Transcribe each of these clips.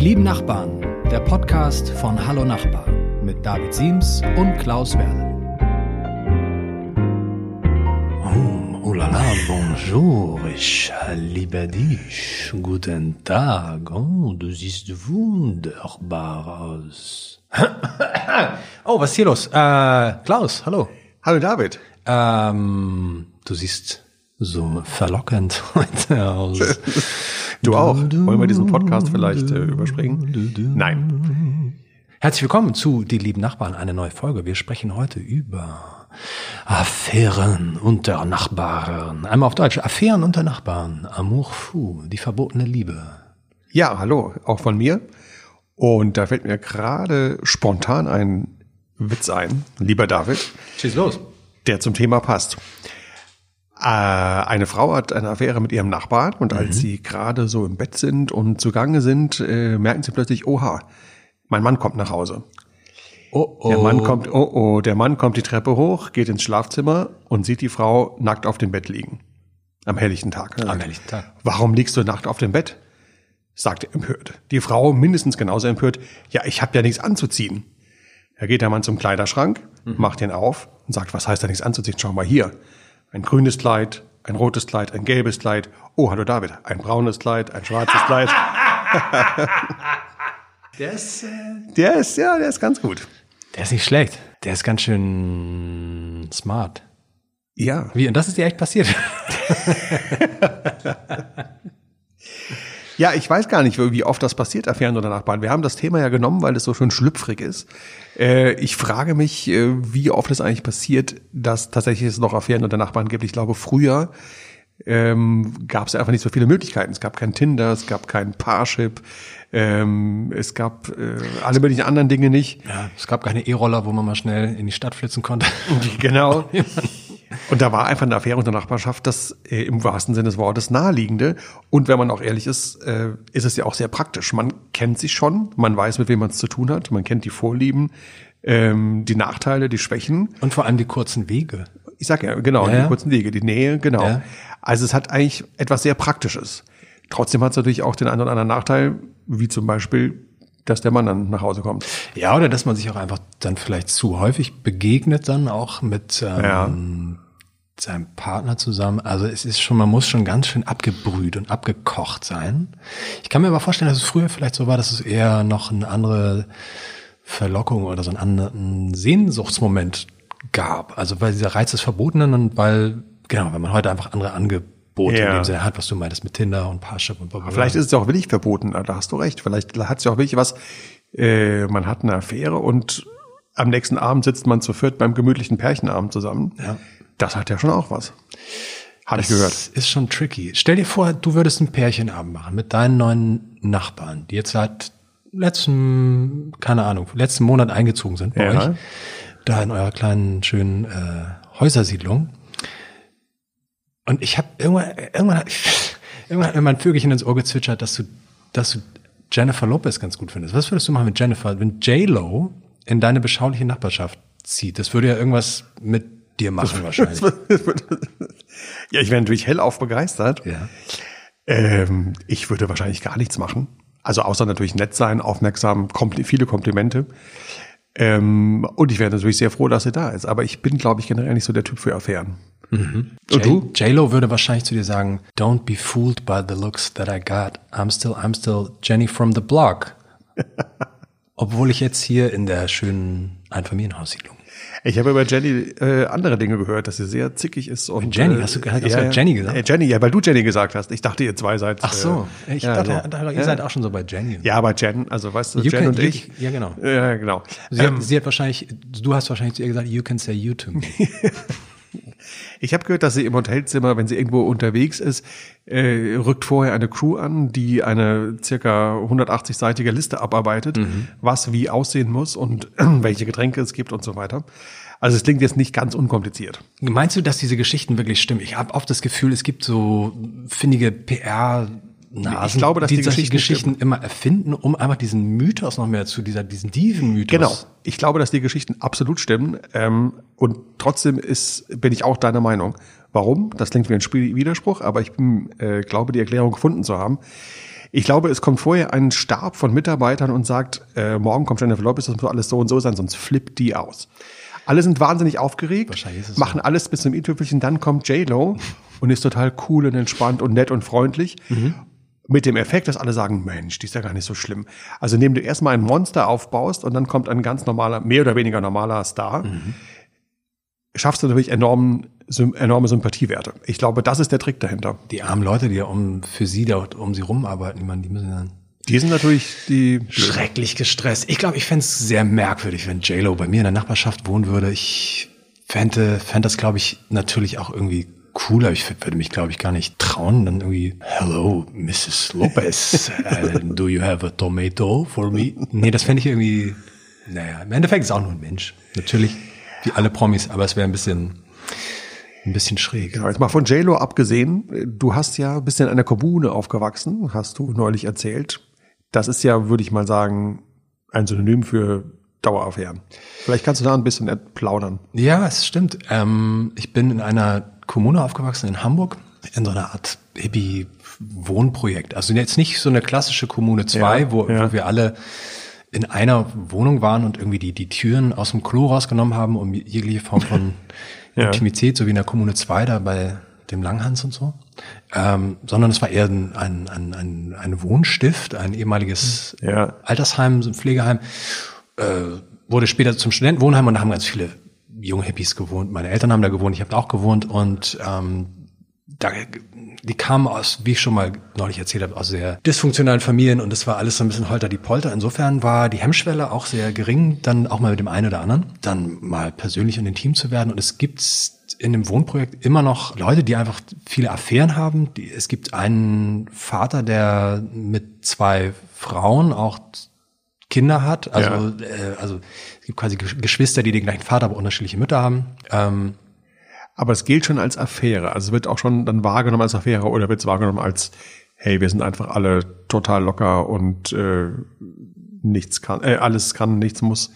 Die lieben Nachbarn, der Podcast von Hallo Nachbar mit David Siems und Klaus Werle. Oh, oh la la, bonjour, ich liebe dich. Guten Tag, oh, du siehst wunderbar aus. oh, was ist hier los? Äh, Klaus, hallo. Hallo David. Ähm, du siehst so verlockend heute aus. Du auch. Wollen wir diesen Podcast vielleicht äh, überspringen? Nein. Herzlich willkommen zu Die lieben Nachbarn, eine neue Folge. Wir sprechen heute über Affären unter Nachbarn. Einmal auf Deutsch. Affären unter Nachbarn. Amour fou, die verbotene Liebe. Ja, hallo, auch von mir. Und da fällt mir gerade spontan ein Witz ein, lieber David. Schieß los. Der zum Thema passt. Äh, eine Frau hat eine Affäre mit ihrem Nachbarn und als Mhm. sie gerade so im Bett sind und zugange sind, äh, merken sie plötzlich, oha, mein Mann kommt nach Hause. Oh, oh. Der Mann kommt, oh oh, der Mann kommt die Treppe hoch, geht ins Schlafzimmer und sieht die Frau nackt auf dem Bett liegen. Am helllichten Tag. Am helllichten Tag. Warum liegst du nackt auf dem Bett? sagt er empört. Die Frau mindestens genauso empört. Ja, ich habe ja nichts anzuziehen. Da geht der Mann zum Kleiderschrank, Mhm. macht den auf und sagt, was heißt da nichts anzuziehen? Schau mal hier. Ein grünes Kleid, ein rotes Kleid, ein gelbes Kleid. Oh, hallo David. Ein braunes Kleid, ein schwarzes Kleid. Der ist, äh, Der ist, ja, der ist ganz gut. der ist nicht schlecht. Der ist ganz schön smart. Ja. Wie, und das ist dir echt passiert? Ja, ich weiß gar nicht, wie oft das passiert, Affären oder Nachbarn. Wir haben das Thema ja genommen, weil es so schön schlüpfrig ist. Äh, ich frage mich, äh, wie oft es eigentlich passiert, dass tatsächlich es noch Affären unter Nachbarn gibt. Ich glaube, früher ähm, gab es einfach nicht so viele Möglichkeiten. Es gab kein Tinder, es gab kein Parship, ähm, es gab äh, alle möglichen anderen Dinge nicht. Ja, es gab keine E-Roller, wo man mal schnell in die Stadt flitzen konnte. Genau. Und da war einfach eine Affäre unter Nachbarschaft das äh, im wahrsten Sinne des Wortes naheliegende. Und wenn man auch ehrlich ist, äh, ist es ja auch sehr praktisch. Man kennt sich schon, man weiß, mit wem man es zu tun hat, man kennt die Vorlieben, ähm, die Nachteile, die Schwächen. Und vor allem die kurzen Wege. Ich sag ja, genau, Ja, die ja. kurzen Wege, die Nähe, genau. Ja. Also es hat eigentlich etwas sehr Praktisches. Trotzdem hat es natürlich auch den einen oder anderen Nachteil, wie zum Beispiel, dass der Mann dann nach Hause kommt. Ja, oder dass man sich auch einfach dann vielleicht zu häufig begegnet, dann auch mit ähm, Ja. seinem Partner zusammen. Also es ist schon, man muss schon ganz schön abgebrüht und abgekocht sein. Ich kann mir aber vorstellen, dass es früher vielleicht so war, dass es eher noch eine andere Verlockung oder so einen anderen Sehnsuchtsmoment gab. Also weil dieser Reiz des Verbotenen und weil, genau, wenn man heute einfach andere Angebote Ja. in dem Sinne hat, was du meintest mit Tinder und Parship und blablabla. Vielleicht ist es ja auch willig verboten, da hast du recht. Vielleicht hat es ja auch wirklich was, äh, man hat eine Affäre und am nächsten Abend sitzt man zu viert beim gemütlichen Pärchenabend zusammen. Ja. Das hat ja schon auch was. Habe ich gehört. Das ist schon tricky. Stell dir vor, du würdest einen Pärchenabend machen mit deinen neuen Nachbarn, die jetzt seit letzten, keine Ahnung, letzten Monat eingezogen sind bei Ja. euch. Da in eurer kleinen, schönen äh, Häusersiedlung. Und ich habe irgendwann, irgendwann, irgendwann hat mir mein Vögelchen ins Ohr gezwitschert, dass du, dass du Jennifer Lopez ganz gut findest. Was würdest du machen mit Jennifer, wenn J-Lo in deine beschauliche Nachbarschaft zieht? Das würde ja irgendwas mit dir machen wahrscheinlich. ja, ich wäre natürlich hellauf begeistert. Ja. Ähm, ich würde wahrscheinlich gar nichts machen. Also außer natürlich nett sein, aufmerksam, kompli viele Komplimente. Ähm, und ich wäre natürlich sehr froh, dass sie da ist. Aber ich bin, glaube ich, generell nicht so der Typ für Affären. Und du? J-Lo würde wahrscheinlich zu dir sagen, don't be fooled by the looks that I got. I'm still, I'm still Jenny from the block. Obwohl ich jetzt hier in der schönen Einfamilienhaussiedlung. Ich habe über Jenny äh, andere Dinge gehört, dass sie sehr zickig ist. Und, Jenny? äh, Hast du- hast du Jenny gesagt? Äh, Jenny, ja, weil du Jenny gesagt hast. Ich dachte, ihr zwei seid. Ach so, äh, ich ja, dachte, da- ihr ja. seid auch schon so bei Jenny. Ja, aber Jen, also weißt du, You Jen can- und you- ich. ja, genau. Ja, genau. Sie, hat, sie hat wahrscheinlich, du hast wahrscheinlich zu ihr gesagt, you can say you to me. Ich habe gehört, dass sie im Hotelzimmer, wenn sie irgendwo unterwegs ist, äh, rückt vorher eine Crew an, die eine circa 180-seitige Liste abarbeitet, Mhm. was wie aussehen muss und welche Getränke es gibt und so weiter. Also es klingt jetzt nicht ganz unkompliziert. Meinst du, dass diese Geschichten wirklich stimmen? Ich habe oft das Gefühl, es gibt so findige PR Nasen, Ich glaube, dass die, die Geschichten Geschichten immer erfinden, um einfach diesen Mythos noch mehr zu dieser diesen Dieven-Mythos. Genau. Ich glaube, dass die Geschichten absolut stimmen. Ähm, und trotzdem ist, bin ich auch deiner Meinung. Warum? Das klingt wie ein Spiel Widerspruch, aber ich bin, äh, glaube, die Erklärung gefunden zu haben. Ich glaube, es kommt vorher ein Stab von Mitarbeitern und sagt, äh, morgen kommt Jennifer Lopez, das muss alles so und so sein, sonst flippt die aus. Alle sind wahnsinnig aufgeregt, machen alles bis zum i-Tüpfelchen, dann kommt J-Lo und ist total cool und entspannt und nett und freundlich. Mit dem Effekt, dass alle sagen, Mensch, die ist ja gar nicht so schlimm. Also indem du erstmal ein Monster aufbaust und dann kommt ein ganz normaler, mehr oder weniger normaler Star, schaffst du natürlich enormen, enorme Sympathiewerte. Ich glaube, das ist der Trick dahinter. Die armen Leute, die ja um, für sie da um sie rumarbeiten, die, man, die müssen dann Die sind natürlich die schrecklich gestresst. Ich glaube, ich fände es sehr merkwürdig, wenn JLo bei mir in der Nachbarschaft wohnen würde. Ich fände, fände das, glaube ich, natürlich auch irgendwie cooler. Ich würde mich, glaube ich, gar nicht trauen, dann irgendwie, hello, Mrs. Lopez, uh, do you have a tomato for me? Nee, das fände ich irgendwie, naja, im Endeffekt ist es auch nur ein Mensch. Natürlich, wie alle Promis, aber es wäre ein bisschen, ein bisschen schräg. Ja, jetzt mal von JLo abgesehen, du hast ja ein bisschen in einer Kommune aufgewachsen, hast du neulich erzählt. Das ist ja, würde ich mal sagen, ein Synonym für Daueraffären. Vielleicht kannst du da ein bisschen plaudern. Ja, es stimmt. Ähm, ich bin in einer Kommune aufgewachsen in Hamburg, in so einer Art Hippie-Wohnprojekt. Also jetzt nicht so eine klassische Kommune 2, Ja, wo, ja. wo wir alle in einer Wohnung waren und irgendwie die, die Türen aus dem Klo rausgenommen haben, um jegliche Form von Ja. Intimität, so wie in der Kommune 2 da bei dem Langhans und so. Ähm, sondern es war eher ein, ein, ein, ein, Wohnstift, ein ehemaliges Ja. Altersheim, so ein Pflegeheim, äh, wurde später zum Studentenwohnheim und da haben ganz viele junge Hippies gewohnt. Meine Eltern haben da gewohnt, ich habe da auch gewohnt und ähm, da, die kamen aus, wie ich schon mal neulich erzählt habe, aus sehr dysfunktionalen Familien und es war alles so ein bisschen holter die Polter. Insofern war die Hemmschwelle auch sehr gering, dann auch mal mit dem einen oder anderen, dann mal persönlich und intim zu werden. Und es gibt in dem Wohnprojekt immer noch Leute, die einfach viele Affären haben. Es gibt einen Vater, der mit zwei Frauen auch Kinder hat. Also, äh, also es gibt quasi Gesch- Geschwister, die den gleichen Vater, aber unterschiedliche Mütter haben. Ähm, Aber es gilt schon als Affäre. Also es wird auch schon dann wahrgenommen als Affäre oder wird es wahrgenommen als, hey, wir sind einfach alle total locker und äh, nichts kann, äh, alles kann, nichts muss.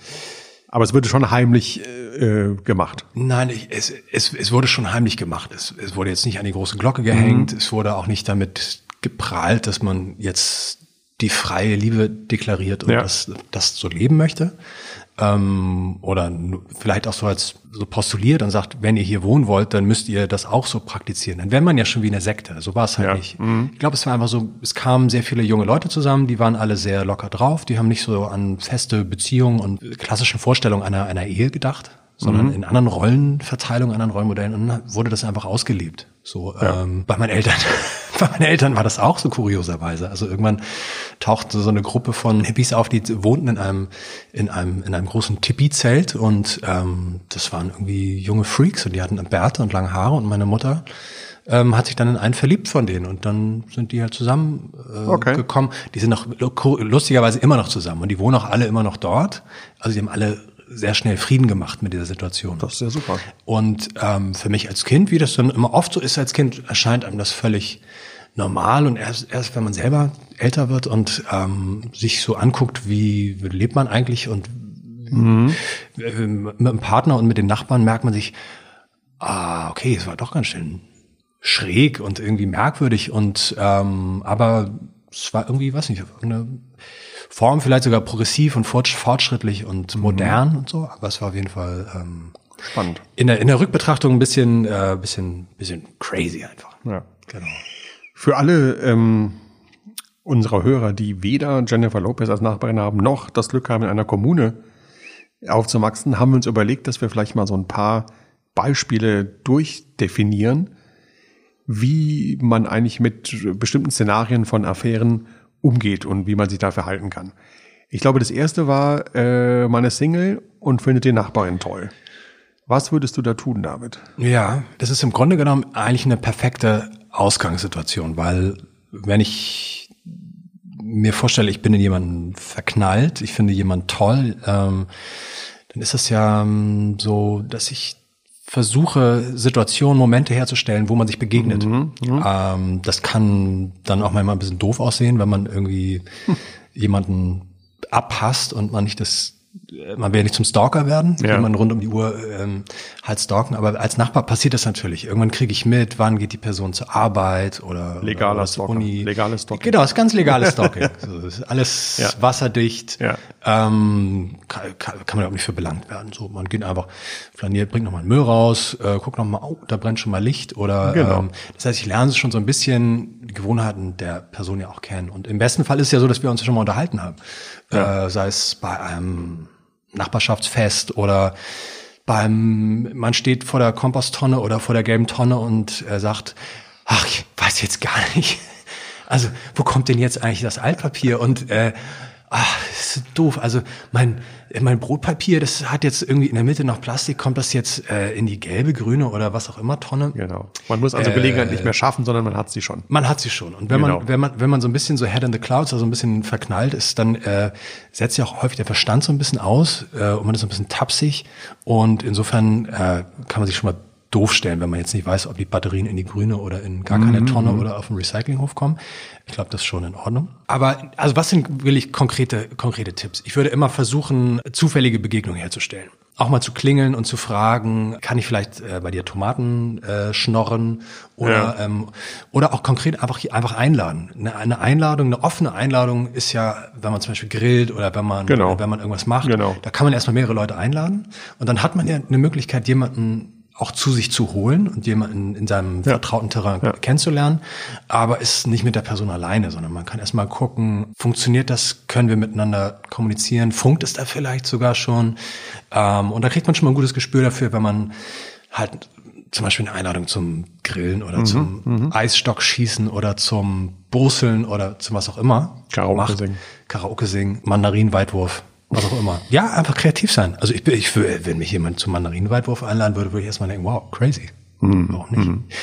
Aber es wird schon heimlich äh, gemacht. Nein, ich, es, es, es wurde schon heimlich gemacht. Es, es wurde jetzt nicht an die große Glocke gehängt. Es wurde auch nicht damit geprahlt, dass man jetzt die freie Liebe deklariert und Ja. das, das so leben möchte. Ähm, oder vielleicht auch so als so postuliert und sagt, wenn ihr hier wohnen wollt, dann müsst ihr das auch so praktizieren. Dann wäre man ja schon wie eine Sekte. So war es halt Ja. nicht. Ich glaube, es war einfach so, es kamen sehr viele junge Leute zusammen, die waren alle sehr locker drauf, die haben nicht so an feste Beziehungen und klassischen Vorstellungen einer, einer Ehe gedacht, sondern in anderen Rollenverteilungen, anderen Rollenmodellen und dann wurde das einfach ausgelebt. So ähm, bei meinen Eltern, bei meinen Eltern war das auch so kurioserweise. Also irgendwann tauchte so eine Gruppe von Hippies auf, die wohnten in einem in einem in einem großen Tipi-Zelt und ähm, das waren irgendwie junge Freaks und die hatten Bärte und lange Haare und meine Mutter ähm, hat sich dann in einen verliebt von denen und dann sind die halt zusammen äh, Okay. gekommen. Die sind noch lu- lustigerweise immer noch zusammen und die wohnen auch alle immer noch dort. Also die haben alle sehr schnell Frieden gemacht mit dieser Situation. Das ist ja super. Und ähm, für mich als Kind, wie das dann immer oft so ist als Kind, erscheint einem das völlig normal. Und erst, erst wenn man selber älter wird und ähm, sich so anguckt, wie lebt man eigentlich und äh, mit dem Partner und mit den Nachbarn merkt man sich, ah, okay, es war doch ganz schön schräg und irgendwie merkwürdig und ähm, aber es war irgendwie, weiß nicht, eine Form vielleicht sogar progressiv und fortsch- fortschrittlich und modern und so, aber es war auf jeden Fall ähm, Spannend. in der, in der Rückbetrachtung ein bisschen, äh, bisschen, bisschen crazy einfach. Ja. Genau. Für alle ähm, unserer Hörer, die weder Jennifer Lopez als Nachbarin haben, noch das Glück haben, in einer Kommune aufzuwachsen, haben wir uns überlegt, dass wir vielleicht mal so ein paar Beispiele durchdefinieren, wie man eigentlich mit bestimmten Szenarien von Affären umgeht und wie man sich da verhalten kann. Ich glaube, das erste war, äh, man ist Single und findet die Nachbarin toll. Was würdest du da tun, David? Ja, das ist im Grunde genommen eigentlich eine perfekte Ausgangssituation, weil wenn ich mir vorstelle, ich bin in jemanden verknallt, ich finde jemanden toll, ähm, dann ist es ja ähm, so, dass ich versuche, Situationen, Momente herzustellen, wo man sich begegnet. Ähm, das kann dann auch manchmal ein bisschen doof aussehen, wenn man irgendwie jemanden abhasst und man nicht das man will ja nicht zum Stalker werden, Ja. wenn man rund um die Uhr ähm, halt stalken, aber als Nachbar passiert das natürlich. Irgendwann kriege ich mit, wann geht die Person zur Arbeit oder Legaler oder zur Stalker. Uni. Legales Stalking. Genau, ist ganz legales Stalking. so, alles Ja. wasserdicht. Ja. Ähm, kann, kann, kann man auch nicht für belangt werden. So, man geht einfach, flaniert, bringt nochmal Müll raus, äh, guckt nochmal, oh, da brennt schon mal Licht oder Genau. ähm, das heißt, ich lerne schon so ein bisschen die Gewohnheiten der Person ja auch kennen. Und im besten Fall ist es ja so, dass wir uns schon mal unterhalten haben. Äh, sei es bei einem Nachbarschaftsfest oder beim, man steht vor der Komposttonne oder vor der gelben Tonne und äh, sagt, ach, ich weiß jetzt gar nicht. Also, wo kommt denn jetzt eigentlich das Altpapier? Und äh, ach, das ist doof. Also mein, mein Brotpapier, das hat jetzt irgendwie in der Mitte noch Plastik, kommt das jetzt äh, in die gelbe, grüne oder was auch immer Tonne? Genau. Man muss also Gelegenheit nicht mehr schaffen, sondern man hat sie schon. Man hat sie schon. Und wenn Genau. man, wenn man, wenn man so ein bisschen so head in the clouds, also ein bisschen verknallt ist, dann äh, setzt ja auch häufig der Verstand so ein bisschen aus äh, und man ist so ein bisschen tapsig. Und insofern äh, kann man sich schon mal doof stellen, wenn man jetzt nicht weiß, ob die Batterien in die grüne oder in gar keine Tonne oder auf den Recyclinghof kommen. Ich glaube, das ist schon in Ordnung. Aber also was sind wirklich konkrete, konkrete Tipps? Ich würde immer versuchen, zufällige Begegnungen herzustellen. Auch mal zu klingeln und zu fragen, kann ich vielleicht äh, bei dir Tomaten äh, schnorren oder Ja. ähm, oder auch konkret einfach einfach einladen. Eine, eine Einladung, eine offene Einladung ist ja, wenn man zum Beispiel grillt oder wenn man Genau. wenn man irgendwas macht, Genau. da kann man erstmal mehrere Leute einladen und dann hat man ja eine Möglichkeit, jemanden auch zu sich zu holen und jemanden in seinem vertrauten Terrain kennenzulernen, aber ist nicht mit der Person alleine, sondern man kann erstmal gucken, funktioniert das, können wir miteinander kommunizieren, funkt es da vielleicht sogar schon? Ähm, und da kriegt man schon mal ein gutes Gespür dafür, wenn man halt zum Beispiel eine Einladung zum Grillen oder zum Eisstockschießen oder zum Brusseln oder zum was auch immer Karaoke macht. singen. Karaoke singen, Mandarinenweitwurf, was auch immer. Ja, einfach kreativ sein. Also ich, bin- ich wenn mich jemand zum Mandarinenweitwurf einladen würde, würde ich erstmal denken, wow, crazy. Warum nicht?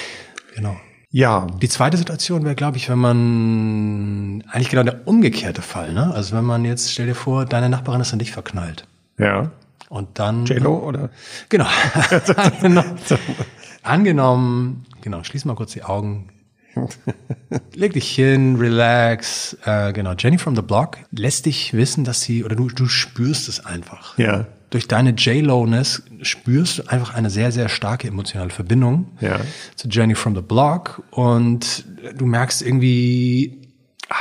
Genau. Ja, Die zweite Situation wäre, glaube ich, wenn man eigentlich genau der umgekehrte Fall, ne? Also wenn man jetzt, stell dir vor, deine Nachbarin ist in dich verknallt. ja. Und dann. J-Lo oder? Genau. angenommen, angenommen, genau, schließ mal kurz die Augen. Leg dich hin, relax. Äh, genau, Jenny from the Block lässt dich wissen, dass sie, oder du, du spürst es einfach. Ja. Durch deine J-Lo-Ness spürst du einfach eine sehr, sehr starke emotionale Verbindung Ja. zu Jenny from the Block und du merkst irgendwie, ah,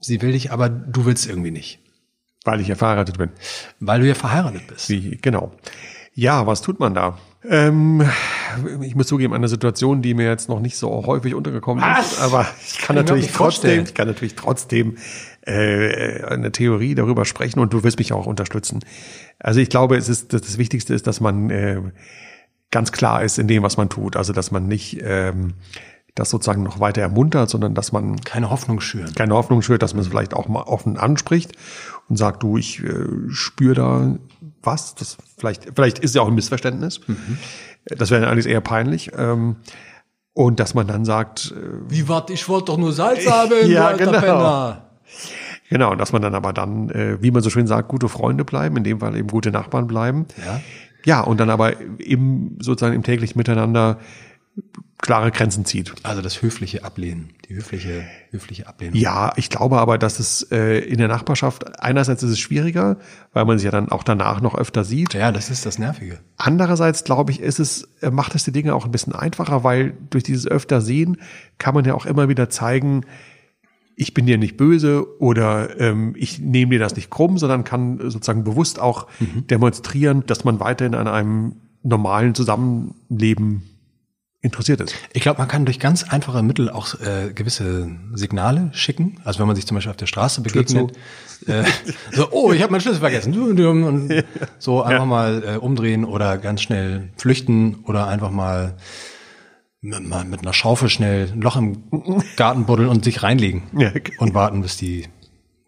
sie will dich, aber du willst irgendwie nicht, Weil ich ja verheiratet bin. weil du ja verheiratet bist. Wie, genau. Ja, was tut man da? Ähm, ich muss zugeben, eine Situation, die mir jetzt noch nicht so häufig untergekommen Was? ist, aber ich kann ich natürlich trotzdem, ich kann natürlich trotzdem äh, eine Theorie darüber sprechen und du wirst mich auch unterstützen. Also ich glaube, es ist das, das Wichtigste ist, dass man äh, ganz klar ist in dem, was man tut. Also dass man nicht ähm, das sozusagen noch weiter ermuntert, sondern dass man Keine Hoffnung schüren. keine Hoffnung schürt, dass man es vielleicht auch mal offen anspricht und sagt, du, ich äh, spüre da was. Das vielleicht, vielleicht ist ja auch ein Missverständnis. Das wäre dann alles eher peinlich. Ähm, und dass man dann sagt, äh, Wie wart, ich wollte doch nur Salz haben, Ja, du alter genau. Penner. genau, und dass man dann aber dann, äh, wie man so schön sagt, gute Freunde bleiben, in dem Fall eben gute Nachbarn bleiben. Ja. Ja, und dann aber im, sozusagen im täglichen Miteinander klare Grenzen zieht. Also das höfliche Ablehnen, die höfliche, höfliche Ablehnung. Ja, ich glaube aber, dass es äh, in der Nachbarschaft, einerseits ist es schwieriger, weil man sich ja dann auch danach noch öfter sieht. Ja, das ist das Nervige. Andererseits glaube ich, ist es, äh, macht es die Dinge auch ein bisschen einfacher, weil durch dieses öfter sehen kann man ja auch immer wieder zeigen, ich bin dir nicht böse oder ähm, ich nehme dir das nicht krumm, sondern kann sozusagen bewusst auch demonstrieren, dass man weiterhin an einem normalen Zusammenleben interessiert ist. Ich glaube, man kann durch ganz einfache Mittel auch äh, gewisse Signale schicken. Also wenn man sich zum Beispiel auf der Straße begegnet, äh, so, oh, ich habe meinen Schlüssel vergessen. Und so einfach mal äh, umdrehen oder ganz schnell flüchten oder einfach mal mit, mal mit einer Schaufel schnell ein Loch im Garten buddeln und sich reinlegen Ja. und warten, bis die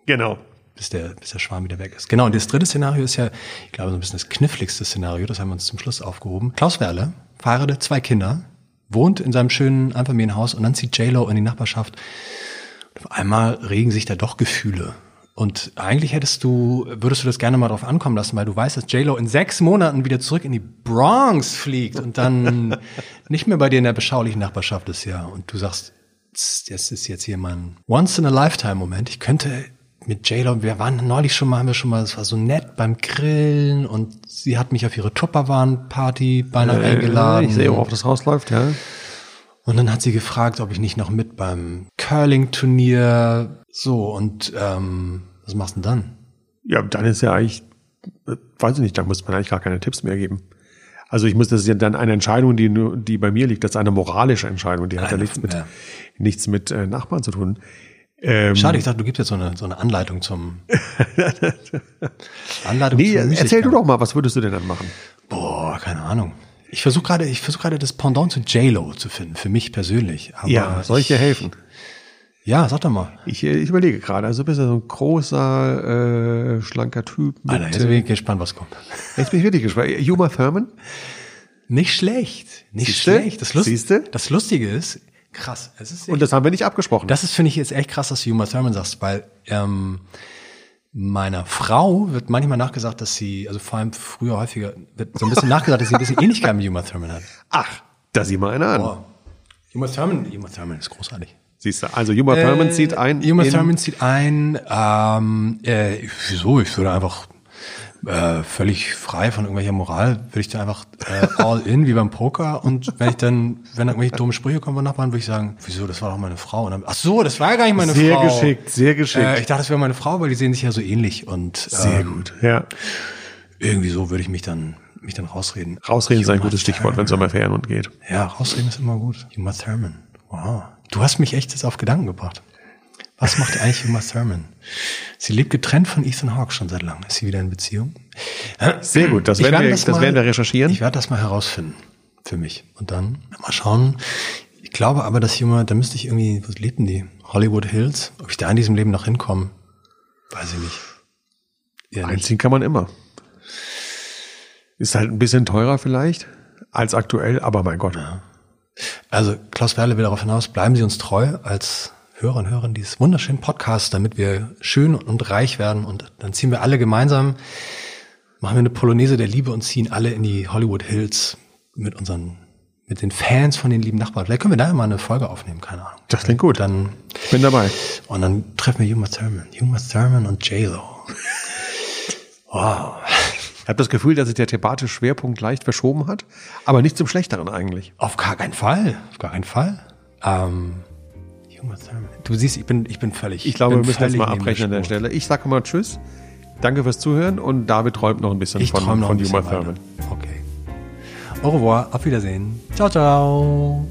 Genau. bis der, bis der Schwarm wieder weg ist. Genau, und das dritte Szenario ist ja, ich glaube, so ein bisschen das kniffligste Szenario, das haben wir uns zum Schluss aufgehoben. Klaus Werle, verheiratet, zwei Kinder, wohnt in seinem schönen Einfamilienhaus und dann zieht J-Lo in die Nachbarschaft. Und auf einmal regen sich da doch Gefühle. Und eigentlich hättest du, würdest du das gerne mal drauf ankommen lassen, weil du weißt, dass J-Lo in sechs Monaten wieder zurück in die Bronx fliegt und dann nicht mehr bei dir in der beschaulichen Nachbarschaft ist, ja. Und du sagst, das ist jetzt hier mein Once-in-a-Lifetime-Moment. Ich könnte mit J-Lo, wir waren neulich schon mal, haben wir schon mal, es war so nett beim Grillen und sie hat mich auf ihre Tupperwaren-Party beinahe eingeladen. Ich sehe, worauf das rausläuft, ja. Und dann hat sie gefragt, ob ich nicht noch mit beim Curling-Turnier so und ähm, was machst du denn dann? Ja, dann ist ja eigentlich, äh, weiß ich nicht, da muss man eigentlich gar keine Tipps mehr geben. Also ich muss, das ist ja dann eine Entscheidung, die nur, die bei mir liegt, das ist eine moralische Entscheidung, die hat ja nichts mit, ja. nichts mit äh, Nachbarn zu tun. Ähm, Schade, ich dachte, du gibst jetzt so eine, so eine Anleitung zum Anleitung Nee, zum erzähl du doch mal, was würdest du denn dann machen? Boah, keine Ahnung. Ich versuche gerade, ich versuche gerade das Pendant zu J-Lo zu finden, für mich persönlich. Aber ja, soll ich dir helfen? Ja, sag doch mal. Ich, äh, ich überlege gerade, also du bist ja so ein großer, äh, schlanker Typ. Mit, Alter, jetzt bin ich gespannt, was kommt. jetzt bin ich wirklich gespannt. Uma Thurman? Nicht schlecht. Nicht Siehste? schlecht. Das, Lust, Siehste? das Lustige ist, krass. Und das haben wir nicht abgesprochen. Das ist, finde ich, jetzt echt krass, dass du Uma Thurman sagst, weil ähm, meiner Frau wird manchmal nachgesagt, dass sie, also vor allem früher häufiger, wird so ein bisschen nachgesagt, dass sie ein bisschen Ähnlichkeit mit Uma Thurman hat. Ach, da sieh mal einer an. Boah. Uma Thurman, Uma Thurman ist großartig. Siehst du, also Uma Thurman zieht ein. Uma Thurman zieht ein, ähm, äh, wieso? Ich würde einfach äh, völlig frei von irgendwelcher Moral, würde ich da einfach äh, all in, wie beim Poker. Und wenn ich dann, wenn irgendwelche dumme Sprüche kommen von Nachbarn, würde ich sagen, wieso, das war doch meine Frau. Und dann, ach so, das war ja gar nicht meine Sehr Frau. geschickt, sehr geschickt. Äh, ich dachte, das wäre meine Frau, weil die sehen sich ja so ähnlich. Und Sehr ähm, gut. Ja. irgendwie so würde ich mich dann, mich dann rausreden. Rausreden ist ein gutes Stichwort, wenn es um Affären und geht. Ja, rausreden ist immer gut. Uma Thurman. Wow. Du hast mich echt jetzt auf Gedanken gebracht. Was macht eigentlich Uma Thurman? Sie lebt getrennt von Ethan Hawke schon seit langem. Ist sie wieder in Beziehung? Sehr gut, das werden werde wir, das mal- werden wir recherchieren. Ich werde das mal herausfinden. Für mich. Und dann mal schauen. Ich glaube aber, dass Uma, da müsste ich irgendwie, was lebt denn die? Hollywood Hills? Ob ich da in diesem Leben noch hinkomme? Weiß ich nicht. Eher nicht. Einziehen kann man immer. Ist halt ein bisschen teurer vielleicht als aktuell, aber mein Gott. Also Klaus Werle will darauf hinaus, bleiben Sie uns treu als Hörer und Hörerin dieses wunderschönen Podcasts, damit wir schön und reich werden und dann ziehen wir alle gemeinsam, machen wir eine Polonaise der Liebe und ziehen alle in die Hollywood Hills mit unseren, mit den Fans von den lieben Nachbarn. Vielleicht können wir da mal eine Folge aufnehmen, keine Ahnung. Das klingt gut. Dann, Ich bin dabei. und dann treffen wir Uma Thurman. Uma Thurman und J-Lo. Wow. Ich habe das Gefühl, dass sich der thematische Schwerpunkt leicht verschoben hat, aber nicht zum Schlechteren eigentlich. Auf gar keinen Fall. Auf gar keinen Fall. Ähm, Thurman. Du siehst, ich bin, ich bin völlig. Ich glaube, wir müssen jetzt mal abbrechen an der. Stelle. Ich sage mal Tschüss. Danke fürs Zuhören und David träumt noch ein bisschen Ich von, von Uma weiter. Thurman. Okay. Au revoir, auf Wiedersehen. Ciao, ciao.